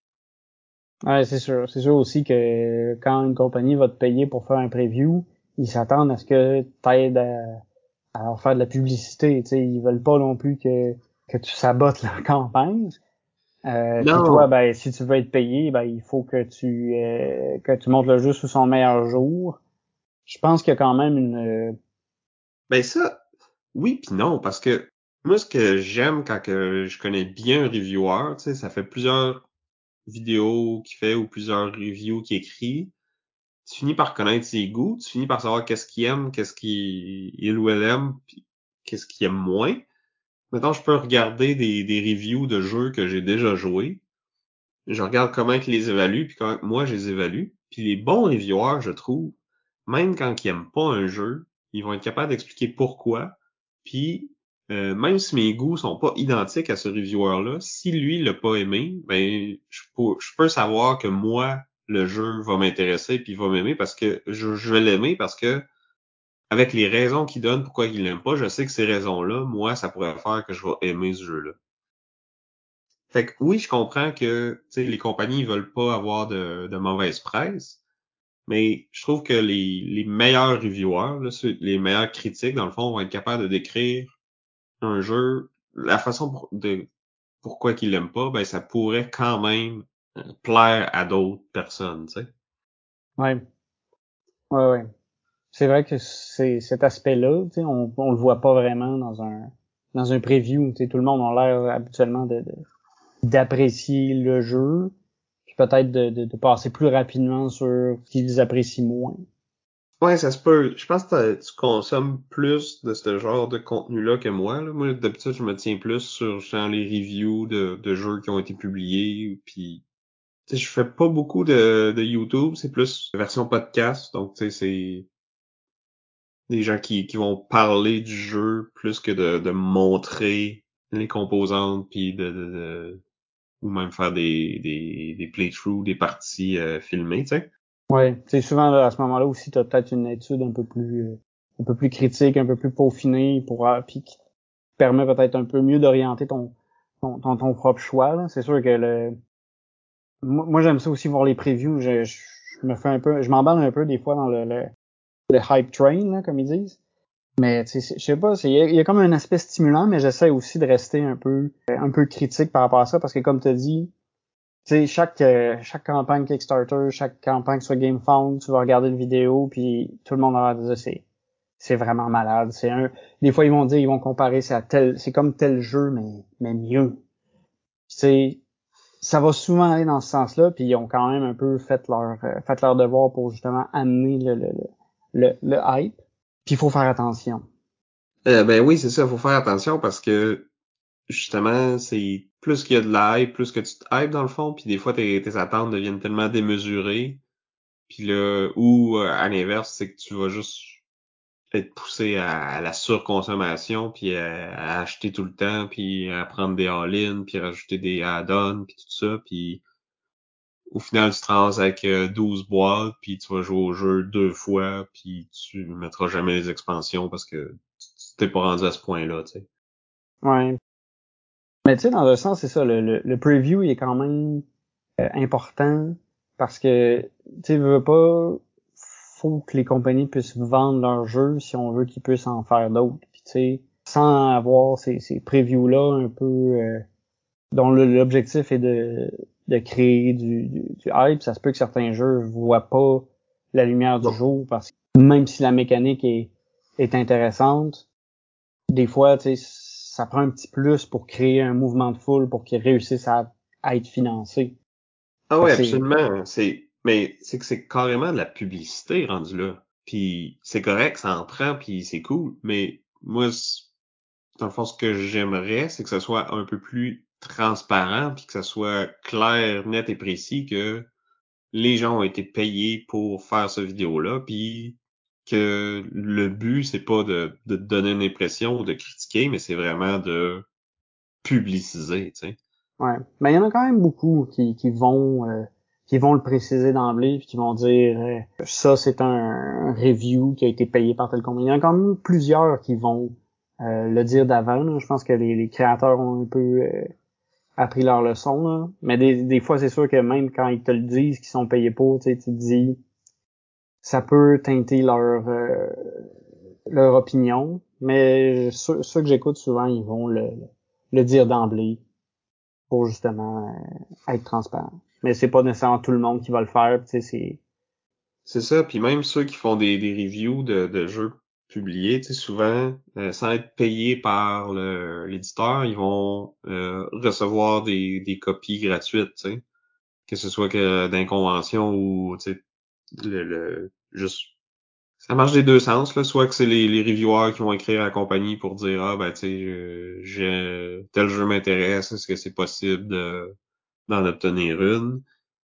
Ouais, c'est sûr. C'est sûr aussi que quand une compagnie va te payer pour faire un preview, ils s'attendent à ce que t'aides à, à leur faire de la publicité, tu sais. Ils veulent pas non plus que que tu sabotes la campagne. Euh, toi, ben, si tu veux être payé, ben, il faut que tu euh, que tu montes le jeu sous son meilleur jour. Je pense qu'il y a quand même une. Euh, ben ça, oui puis non, parce que Moi, ce que j'aime quand que je connais bien un reviewer, tu sais, ça fait plusieurs vidéos qu'il fait ou plusieurs reviews qu'il écrit, tu finis par connaître ses goûts, tu finis par savoir qu'est-ce qu'il aime, qu'est-ce qu'il ou elle aime, puis qu'est-ce qu'il aime moins. Maintenant, je peux regarder des, des reviews de jeux que j'ai déjà joués. Je regarde comment ils les évaluent, puis comment moi je les évalue. Puis les bons reviewers, je trouve, même quand ils aiment pas un jeu, ils vont être capables d'expliquer pourquoi. Puis euh, même si mes goûts sont pas identiques à ce reviewer-là, si lui l'a pas aimé, ben je peux, je peux savoir que moi, le jeu va m'intéresser puis va m'aimer parce que je, je vais l'aimer parce que avec les raisons qu'il donne pourquoi il l'aime pas, je sais que ces raisons-là, moi, ça pourrait faire que je vais aimer ce jeu-là. Fait que oui, je comprends que les compagnies veulent pas avoir de, de, mauvaise presse, mais je trouve que les, les meilleurs reviewers, là, les meilleurs critiques, dans le fond, vont être capables de décrire un jeu, la façon de pourquoi qu'il l'aime pas, ben ça pourrait quand même euh, plaire à d'autres personnes, tu sais. Ouais. Ouais, ouais. C'est vrai que c'est cet aspect-là, tu sais, on, on le voit pas vraiment dans un dans un preview. Tu sais, tout le monde a l'air habituellement de d'apprécier le jeu, puis peut-être de, de, de, passer plus rapidement sur ce qu'ils apprécient moins. Ouais, ça se peut. Je pense que tu consommes plus de ce genre de contenu-là que moi. Là. Moi, d'habitude, je me tiens plus sur genre, les reviews de, de jeux qui ont été publiés. Puis, je fais pas beaucoup de, de YouTube. C'est plus version podcast. Donc, tu sais, c'est des gens qui, qui vont parler du jeu plus que de, de montrer les composantes puis de, de, ou même faire des, des, des playthroughs, des parties euh, filmées, tu sais. Oui, c'est souvent à ce moment-là aussi, tu as peut-être une étude un peu plus euh, un peu plus critique, un peu plus peaufinée pour euh, puis qui permet peut-être un peu mieux d'orienter ton ton, ton, propre choix. C'est sûr que le moi, j'aime ça aussi voir les previews. Je, je, me fais un peu, je m'emballe un peu des fois dans le, le, le hype train, là, comme ils disent. Mais je sais pas, il y, a comme un aspect stimulant, mais j'essaie aussi de rester un peu un peu critique par rapport à ça parce que comme tu dit, sais, chaque, euh, chaque campagne Kickstarter, chaque campagne sur GameFound, tu vas regarder une vidéo, puis tout le monde va dire c'est c'est vraiment malade. C'est un. Des fois ils vont dire, ils vont comparer c'est à tel, c'est comme tel jeu, mais mais mieux. C'est ça va souvent aller dans ce sens-là, puis ils ont quand même un peu fait leur euh, fait leur devoir pour justement amener le le, le, le hype. Puis il faut faire attention. Euh, ben oui, c'est ça, il faut faire attention parce que justement, c'est plus qu'il y a de la hype, plus que tu te hype dans le fond, puis des fois tes, tes attentes deviennent tellement démesurées. Puis là, ou euh, à l'inverse, c'est que tu vas juste être poussé à, la surconsommation, puis à, acheter tout le temps, puis à prendre des all-in, puis rajouter des add-ons, puis tout ça, puis au final, tu te rends avec 12 euh, boîtes, puis tu vas jouer au jeu deux fois, puis tu mettras jamais les expansions parce que tu t'es pas rendu à ce point-là, tu sais. Ouais. Mais tu sais, dans un sens, c'est ça, le, le, preview il est quand même euh, important parce que tu veux pas faut que les compagnies puissent vendre leurs jeux si on veut qu'ils puissent en faire d'autres. Puis tu sais, sans avoir ces, ces previews-là un peu euh, dont l'objectif est de, de créer du, du, du, hype, ça se peut que certains jeux voient pas la lumière du jour parce que même si la mécanique est, est intéressante, des fois, tu sais, ça prend un petit plus pour créer un mouvement de foule pour qu'il réussisse à, être financé. Ah oui, absolument. C'est, mais c'est que c'est carrément de la publicité rendu là. Puis c'est correct, ça en prend, puis c'est cool. Mais moi, dans le fond, ce que j'aimerais, c'est que ce soit un peu plus transparent, puis que ce soit clair, net et précis que les gens ont été payés pour faire ce vidéo-là, puis que le but, c'est pas de, de donner une impression ou de critiquer, mais c'est vraiment de publiciser, tu sais. Ouais. Mais il y en a quand même beaucoup qui, qui vont euh, qui vont le préciser d'emblée puis qui vont dire euh, ça c'est un, review qui a été payé par tel compagnie. Il y en a quand même plusieurs qui vont euh, le dire d'avant. Je pense que les, les, créateurs ont un peu appris leur leçon. Là. Mais des, des fois, c'est sûr que même quand ils te le disent qu'ils sont payés pour, tu te dis ça peut teinter leur euh, leur opinion, mais ceux, que j'écoute souvent, ils vont le, le dire d'emblée pour justement euh, être transparent. Mais c'est pas nécessairement tout le monde qui va le faire, tu sais, c'est c'est ça, puis même ceux qui font des, des reviews de, de jeux publiés, tu sais, souvent, euh, sans être payés par l'éditeur, ils vont euh, recevoir des, des copies gratuites, tu sais. Que ce soit que d'inconvention ou tu sais, le, le juste ça marche des deux sens là. Soit que c'est les, les reviewers qui vont écrire à la compagnie pour dire ah ben tu sais tel jeu m'intéresse est-ce que c'est possible de d'en obtenir une?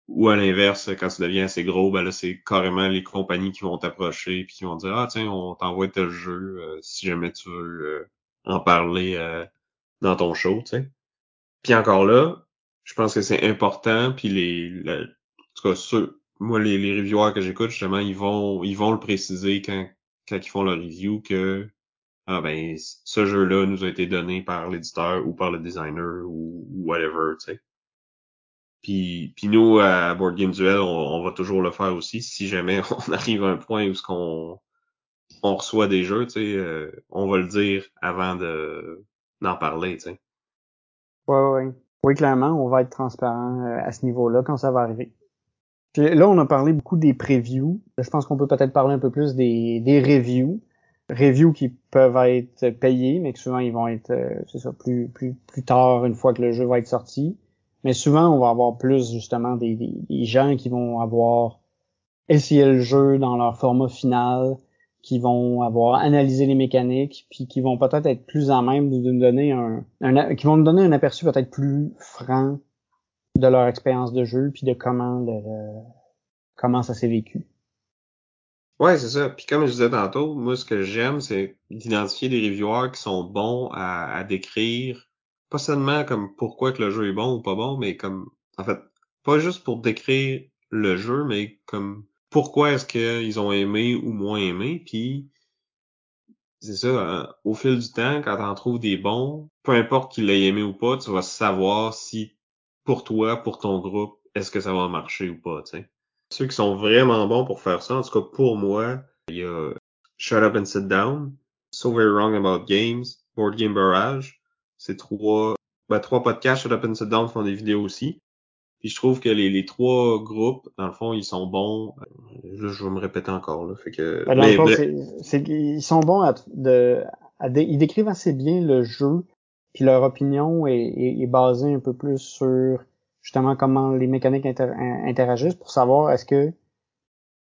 Ou à l'inverse quand ça devient assez gros ben là c'est carrément les compagnies qui vont t'approcher puis qui vont dire ah tiens on t'envoie tel jeu euh, si jamais tu veux euh, en parler euh, dans ton show tu sais. Puis encore là je pense que c'est important puis les en tout cas ceux moi, les, les reviewers que j'écoute, justement, ils vont, ils vont le préciser quand, quand ils font leur review que ah ben ce jeu-là nous a été donné par l'éditeur ou par le designer ou, whatever, tu sais. Puis, puis nous, à Board Game Duel, on, va toujours le faire aussi. Si jamais on arrive à un point où ce qu'on on reçoit des jeux, tu sais, euh, on va le dire avant de d'en parler, tu sais. Ouais, ouais. Oui, clairement, on va être transparent euh, à ce niveau-là quand ça va arriver là, on a parlé beaucoup des previews. Je pense qu'on peut peut-être parler un peu plus des, des reviews. Reviews qui peuvent être payés, mais que souvent ils vont être, euh, c'est ça, plus, plus, plus tard, une fois que le jeu va être sorti. Mais souvent, on va avoir plus justement des, des, gens qui vont avoir essayé le jeu dans leur format final, qui vont avoir analysé les mécaniques, puis qui vont peut-être être plus en même de nous donner un, un qui vont nous donner un aperçu peut-être plus franc de leur expérience de jeu puis de comment le, comment ça s'est vécu. Ouais, c'est ça. Puis comme je disais tantôt, moi ce que j'aime, c'est d'identifier des reviewers qui sont bons à, à, décrire, pas seulement comme pourquoi que le jeu est bon ou pas bon, mais comme en fait, pas juste pour décrire le jeu, mais comme pourquoi est-ce qu'ils ont aimé ou moins aimé, puis c'est ça, hein, au fil du temps, quand t'en trouves des bons, peu importe qu'il l'ait aimé ou pas, tu vas savoir si pour toi, pour ton groupe, est-ce que ça va marcher ou pas, tu sais? Ceux qui sont vraiment bons pour faire ça, en tout cas pour moi, il y a Shut Up and Sit Down, So Very Wrong About Games, Board Game Barrage. C'est trois, ben, trois podcasts, Shut Up and Sit Down font des vidéos aussi. Puis je trouve que les, les trois groupes, dans le fond, ils sont bons. Là, je vais me répéter encore. Là, fait que. Ben, dans le fond, c'est, ils sont bons à, de, à ils décrivent assez bien le jeu puis leur opinion est, basée un peu plus sur justement comment les mécaniques interagissent pour savoir est-ce que tu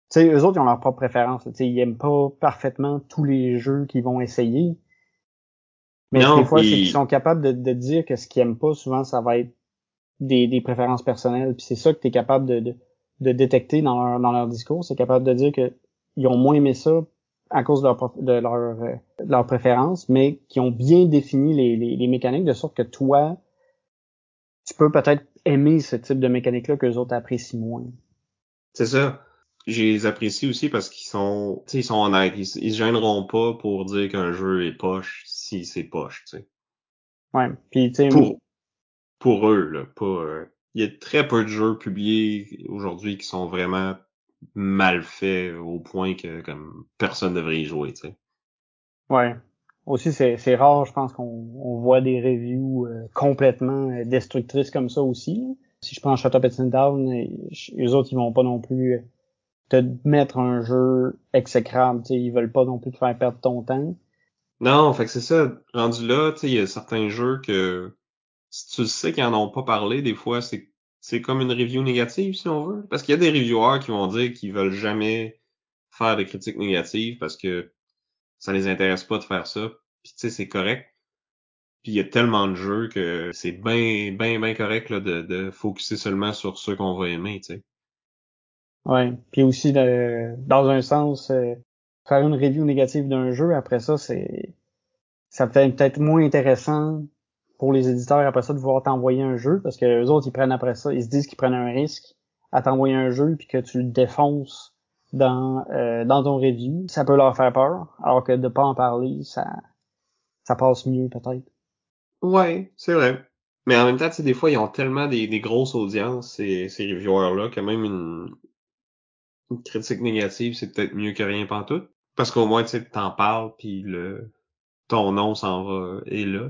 sais eux autres ils ont leur propre préférence, tu sais ils aiment pas parfaitement tous les jeux qu'ils vont essayer. Mais des fois c'est qu'ils sont capables de, dire que ce qu'ils aiment pas souvent ça va être des, préférences personnelles puis c'est ça que tu es capable de, de, détecter dans leur, dans leur discours, c'est capable de dire que ils ont moins aimé ça à cause de leur, de leur, euh, leur préférence, mais qui ont bien défini les, les, les, mécaniques de sorte que toi, tu peux peut-être aimer ce type de mécanique-là que les autres apprécient moins. C'est ça. Je les apprécie aussi parce qu'ils sont, ils sont honnêtes. Ils, ils se gêneront pas pour dire qu'un jeu est poche si c'est poche, tu sais. Ouais. Puis, tu sais, pour, pour eux, là, pas. Euh, il y a très peu de jeux publiés aujourd'hui qui sont vraiment mal fait au point que comme personne devrait y jouer, tu sais. Ouais. Aussi, c'est rare, je pense qu'on on voit des reviews euh, complètement euh, destructrices comme ça aussi. Si je prends Shut Up and Down, les autres, ils vont pas non plus euh, te mettre un jeu exécrable, tu sais, ils veulent pas non plus te faire perdre ton temps. Non, fait que c'est ça. Rendu là, tu sais, il y a certains jeux que si tu sais qu'ils en ont pas parlé, des fois, c'est c'est comme une review négative, si on veut. Parce qu'il y a des reviewers qui vont dire qu'ils veulent jamais faire de critiques négatives parce que ça les intéresse pas de faire ça. Puis tu sais, c'est correct. Puis il y a tellement de jeux que c'est bien, bien, bien correct là, de, de focuser seulement sur ceux qu'on va aimer, tu sais. Ouais. Puis aussi, dans un sens, euh, faire une review négative d'un jeu, après ça, c'est ça peut être peut-être moins intéressant pour les éditeurs après ça de vouloir t'envoyer un jeu parce que les autres ils prennent après ça, ils se disent qu'ils prennent un risque à t'envoyer un jeu puis que tu le défonces dans euh, dans ton review, ça peut leur faire peur alors que de pas en parler, ça ça passe mieux peut-être. Ouais, c'est vrai. Mais en même temps, tu sais, des fois, ils ont tellement des, des grosses audiences, ces, ces reviewers-là, que même une, une critique négative, c'est peut-être mieux que rien pantoute. Parce qu'au moins, tu sais, t'en parles, puis le ton nom s'en va et là.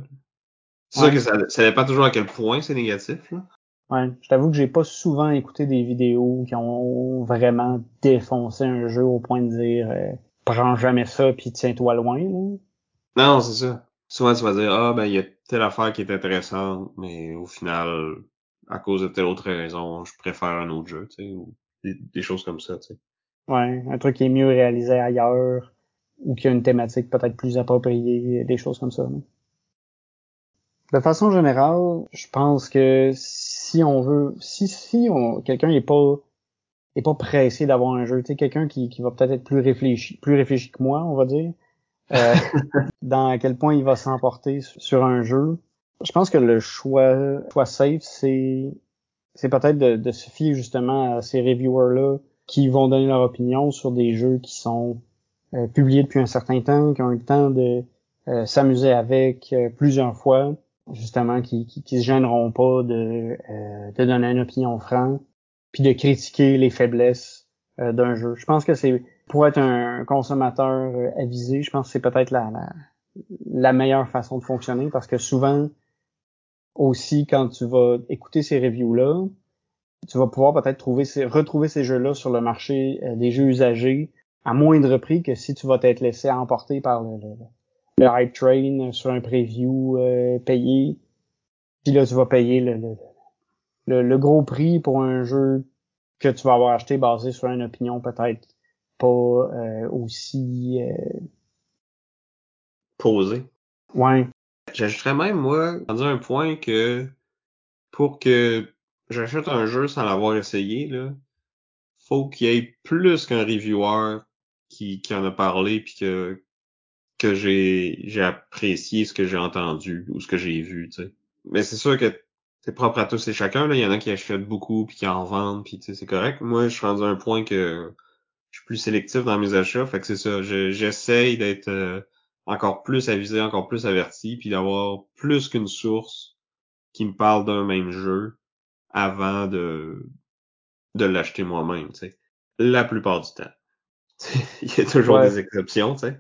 C'est sûr que ça, ça pas toujours à quel point c'est négatif. Là. Ouais, je t'avoue que j'ai pas souvent écouté des vidéos qui ont vraiment défoncé un jeu au point de dire euh, prends jamais ça puis tiens-toi loin. Là. Non, c'est ça. Souvent, tu vas dire, ah, ben, il y a telle affaire qui est intéressante, mais au final, à cause de telle autre raison, je préfère un autre jeu, tu sais, ou des, choses comme ça, tu sais. Ouais, un truc qui est mieux réalisé ailleurs, ou qui a une thématique peut-être plus appropriée, des choses comme ça. De façon générale, je pense que si on veut, si si on, quelqu'un est pas est pas pressé d'avoir un jeu, tu sais, quelqu'un qui, qui va peut-être être plus réfléchi, plus réfléchi que moi, on va dire, euh, dans à quel point il va s'emporter sur un jeu. Je pense que le choix, choix safe, c'est c'est peut-être de, de, se fier justement à ces reviewers-là qui vont donner leur opinion sur des jeux qui sont euh, publiés depuis un certain temps, qui ont eu le temps de euh, s'amuser avec plusieurs fois, justement, qui, qui, qui, se gêneront pas de, de donner une opinion franche, puis de critiquer les faiblesses d'un jeu. Je pense que c'est pour être un consommateur euh, avisé, je pense que c'est peut-être la, la, meilleure façon de fonctionner parce que souvent aussi quand tu vas écouter ces reviews-là, tu vas pouvoir peut-être trouver ces, retrouver ces jeux-là sur le marché euh, des jeux usagés à moindre prix que si tu vas t'être laissé emporter par le, le, hype train sur un preview euh, payé. Puis là, tu vas payer le, le, le, gros prix pour un jeu que tu vas avoir acheté basé sur une opinion peut-être pas euh, aussi euh, posé. Ouais. J'ajouterais même, moi, dire un point que pour que j'achète un jeu sans l'avoir essayé, là, faut qu'il y ait plus qu'un reviewer qui, qui en a parlé puis que, que j'ai, j'ai apprécié ce que j'ai entendu ou ce que j'ai vu, tu sais. Mais c'est sûr que c'est propre à tous et chacun, là. Il y en a qui achètent beaucoup puis qui en vendent puis tu sais, c'est correct. Moi, je suis rendu à un point que je suis plus sélectif dans mes achats. Fait que c'est ça. J'essaye d'être euh, encore plus avisé, encore plus averti, puis d'avoir plus qu'une source qui me parle d'un même jeu avant de de l'acheter moi-même, tu sais. La plupart du temps. il y a toujours des exceptions, tu sais.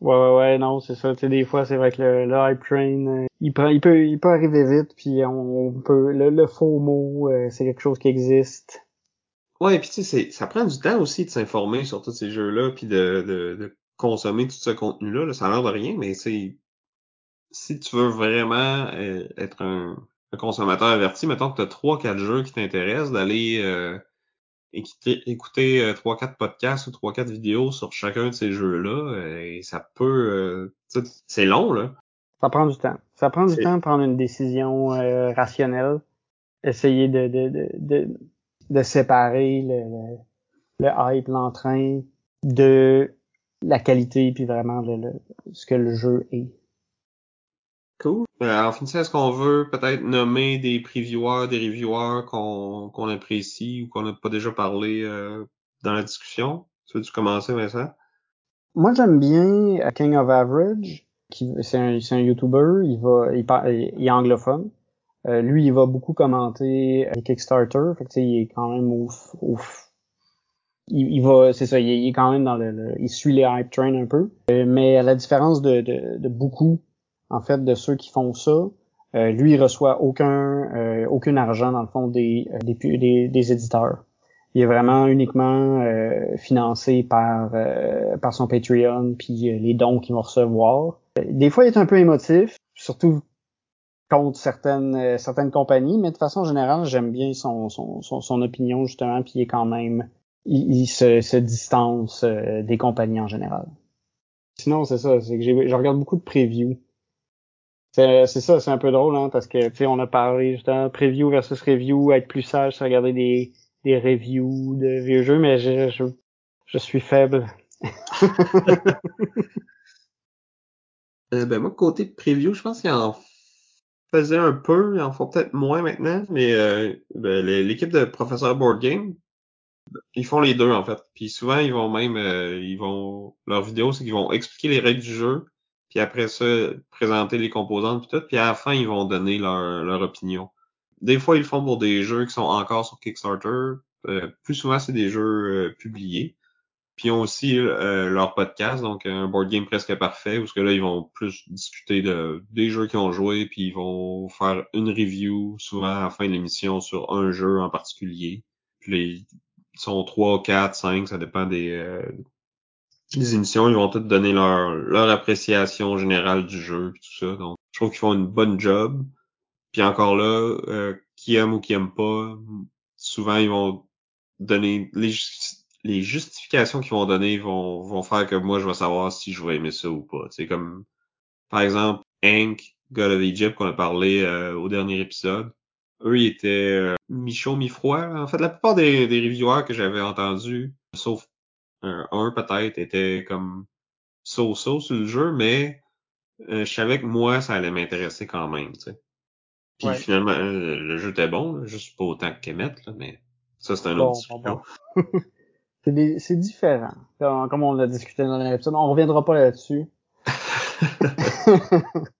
Ouais, ouais, ouais, non, c'est ça. Tu sais, des fois, c'est vrai que le, le hype train, euh, il, prend, il, peut, il peut arriver vite, puis on, peut, le, le faux mot, euh, c'est quelque chose qui existe. Ouais, puis tu sais, ça prend du temps aussi de s'informer sur tous ces jeux-là, puis de, de, de, consommer tout ce contenu-là. Ça a l'air de rien, mais c'est si tu veux vraiment euh, être un, consommateur averti, mettons que tu as trois, quatre jeux qui t'intéressent, d'aller euh, écouter, euh, trois, quatre podcasts ou trois, quatre vidéos sur chacun de ces jeux-là, et ça peut c'est long, là. Ça prend du temps. Ça prend du temps de prendre une décision rationnelle. Essayer de, de, de de séparer le, le, hype, l'entrain de la qualité puis vraiment le, ce que le jeu est. Cool. Euh, finissant, est-ce qu'on veut peut-être nommer des previewers, des reviewers qu'on qu'on apprécie ou qu'on n'a pas déjà parlé euh, dans la discussion? Tu veux-tu commencer, Vincent? Moi, j'aime bien King of Average. C'est un, un YouTuber. Il va, il, il, il est anglophone. Euh, lui, il va beaucoup commenter les Kickstarter. Fait que, il est quand même ouf. ouf. Il, il va, c'est ça, il est, quand même dans le, il suit les hype train un peu. Euh, mais à la différence de, de, de, beaucoup, en fait, de ceux qui font ça, euh, lui, il reçoit aucun, aucun argent dans le fond des, des, des, éditeurs. Il est vraiment uniquement financé par par son Patreon puis les dons qu'il va recevoir. Des fois, il est un peu émotif, surtout contre certaines euh, certaines compagnies, mais de façon générale, j'aime bien son, son, son, opinion justement, puis il est quand même il, se, se, distance euh, des compagnies en général. Sinon, c'est ça, c'est que je regarde beaucoup de previews. C'est ça, c'est un peu drôle, hein, parce que tu sais, on a parlé justement preview versus review, être plus sage, regarder des, des reviews de vieux jeux, mais je, je, je suis faible. euh, ben moi, côté preview, je pense qu'il en faisait un peu, ils en font peut-être moins maintenant, mais euh, ben, l'équipe de Professeur Board Game, ils font les deux en fait. Puis souvent ils vont même, euh, ils vont, leur vidéo c'est qu'ils vont expliquer les règles du jeu, puis après ça présenter les composantes puis tout, puis à la fin ils vont donner leur, leur opinion. Des fois ils le font pour des jeux qui sont encore sur Kickstarter, euh, plus souvent c'est des jeux publiés. Puis ils ont aussi euh, leur podcast, donc un board game presque parfait, où ce que là, ils vont plus discuter de des jeux qu'ils ont joués, puis ils vont faire une review souvent à la fin de l'émission sur un jeu en particulier. Puis ils sont trois, quatre, cinq, ça dépend des, euh, les émissions, ils vont toutes donner leur, leur appréciation générale du jeu et tout ça. Donc, je trouve qu'ils font une bonne job. Puis encore là, euh, qui aime ou qui aime pas, souvent ils vont donner les, les justifications qu'ils vont donner vont, vont faire que moi je vais savoir si je vais aimer ça ou pas. C'est comme par exemple Hank, God of Egypt qu'on a parlé euh, au dernier épisode. Eux, ils étaient euh, mi-chaud, mi-froid. En fait, la plupart des, des reviewers que j'avais entendus, sauf un, peut-être, étaient comme so-so sur le jeu, mais euh, je savais que moi, ça allait m'intéresser quand même. sais. Puis Ouais. finalement, euh, le jeu était bon, là, juste pas autant qu'Emmet, là, mais ça, c'est un Bon, autre bon, C'est des- c'est différent. Comme, comme on l'a discuté dans l'épisode, on reviendra pas là-dessus.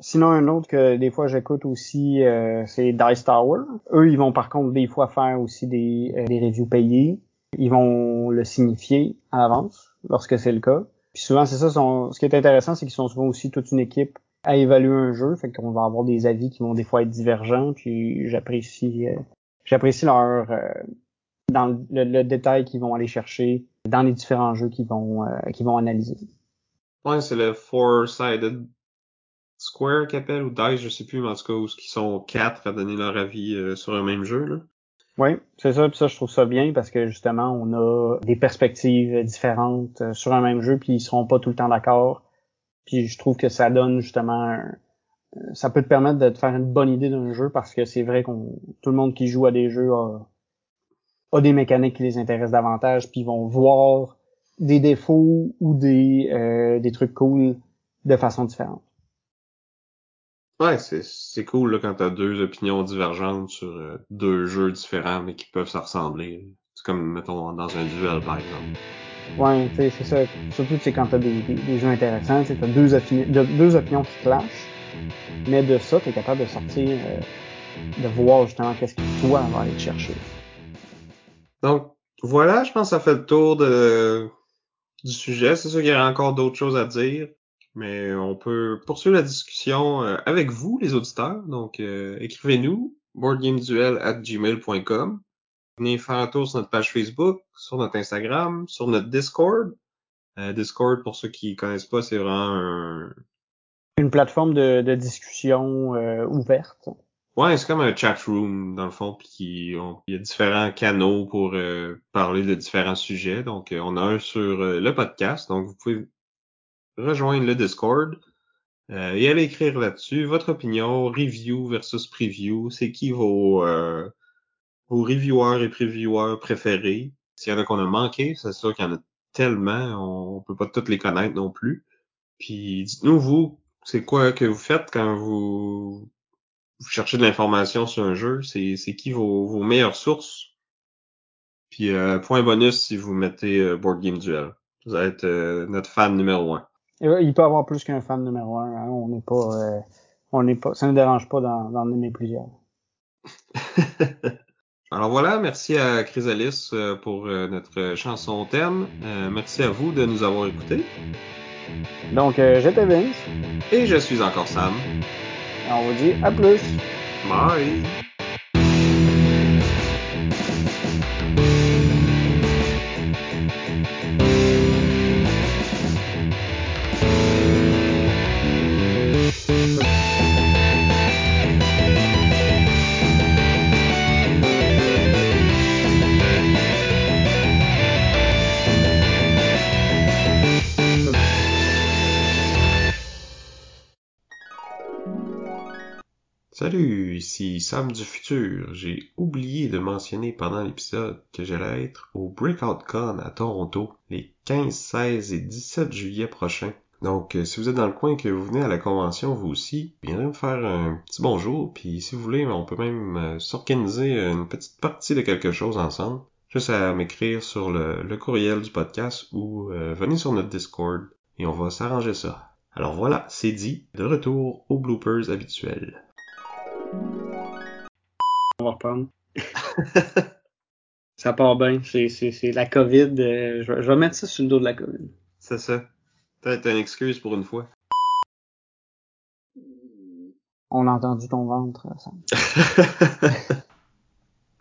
Sinon, un autre que des fois j'écoute aussi, euh, c'est Dice Tower. Eux, ils vont par contre des fois faire aussi des, euh, des reviews payées. Ils vont le signifier à l'avance lorsque c'est le cas. Puis souvent, c'est ça. ce qui est intéressant, c'est qu'ils sont souvent aussi toute une équipe à évaluer un jeu. Fait qu'on va avoir des avis qui vont des fois être divergents. Puis j'apprécie, euh, j'apprécie leur euh, dans le, le détail qu'ils vont aller chercher dans les différents jeux qu'ils vont euh, qu'ils vont analyser. Ouais, c'est le Four-Sided Square qu'ils appellent, ou Dice, je sais plus, mais en tout cas, où ils sont quatre à donner leur avis euh, sur un même jeu, là. Oui, c'est ça. Puis ça, je trouve ça bien parce que justement, on a des perspectives différentes euh, sur un même jeu, puis ils seront pas tout le temps d'accord. Puis je trouve que ça donne justement, euh, ça peut te permettre de te faire une bonne idée d'un jeu parce que c'est vrai qu'on tout le monde qui joue à des jeux a, a des mécaniques qui les intéressent davantage, puis ils vont voir des défauts ou des euh, des trucs cool de façon différente. Ouais, c'est, c'est cool, là, quand t'as deux opinions divergentes sur euh, deux jeux différents, mais qui peuvent se ressembler. C'est comme, mettons, dans un duel, par exemple. Ouais, tu sais, c'est ça. Surtout, tu quand t'as des, des, des jeux intéressants, t'as deux, opini- de- deux opinions qui clashent. Mais de ça, t'es capable de sortir, euh, de voir justement qu'est-ce que toi va aller te chercher. Donc, voilà, je pense que ça fait le tour de, du sujet. C'est sûr qu'il y aurait encore d'autres choses à dire, mais on peut poursuivre la discussion euh, avec vous, les auditeurs. Donc, euh, écrivez-nous, boardgameduel at gmail.com. Venez faire un tour sur notre page Facebook, sur notre Instagram, sur notre Discord. Euh, Discord, pour ceux qui connaissent pas, c'est vraiment un... Une plateforme de, de discussion euh, ouverte. Ouais, c'est comme un chat room, dans le fond, puis on- il y a différents canaux pour euh, parler de différents sujets. Donc, euh, on a un sur le podcast, donc vous pouvez rejoindre le Discord euh, et aller écrire là-dessus votre opinion, review versus preview. C'est qui vos, euh, vos reviewers et previewers préférés? S'il y en a qu'on a manqué, c'est sûr qu'il y en a tellement, on peut pas toutes les connaître non plus. Puis dites-nous, vous, c'est quoi que vous faites quand vous, vous cherchez de l'information sur un jeu? C'est, qui vos, vos meilleures sources? Puis euh, point bonus si vous mettez euh, Board Game Duel. Vous allez être euh, notre fan numéro un. Il peut y avoir plus qu'un fan numéro un. hein. On n'est pas, euh, on n'est pas, ça ne dérange pas d'en aimer plusieurs. Alors voilà, merci à Chrysalis euh, pour euh, notre chanson thème. Euh, merci à vous de nous avoir écoutés. Donc, j'étais Vince. Et je suis encore Sam. Et on vous dit à plus. Bye! Du futur. J'ai oublié de mentionner pendant l'épisode que j'allais être au Breakout Con à Toronto les 15, 16 et 17 juillet prochains. Donc, euh, si vous êtes dans le coin et que vous venez à la convention vous aussi, viendrez me faire un petit bonjour, puis si vous voulez, on peut même euh, s'organiser une petite partie de quelque chose ensemble. Juste à m'écrire sur le, le courriel du podcast ou euh, venez sur notre Discord et on va s'arranger ça. Alors voilà, c'est dit, de retour aux bloopers habituels. On va reprendre. ça part bien. C'est, c'est, c'est la COVID. euh, je, vais, je vais mettre ça sur le dos de la COVID. C'est ça. Peut-être une excuse pour une fois. On a entendu ton ventre, Sam.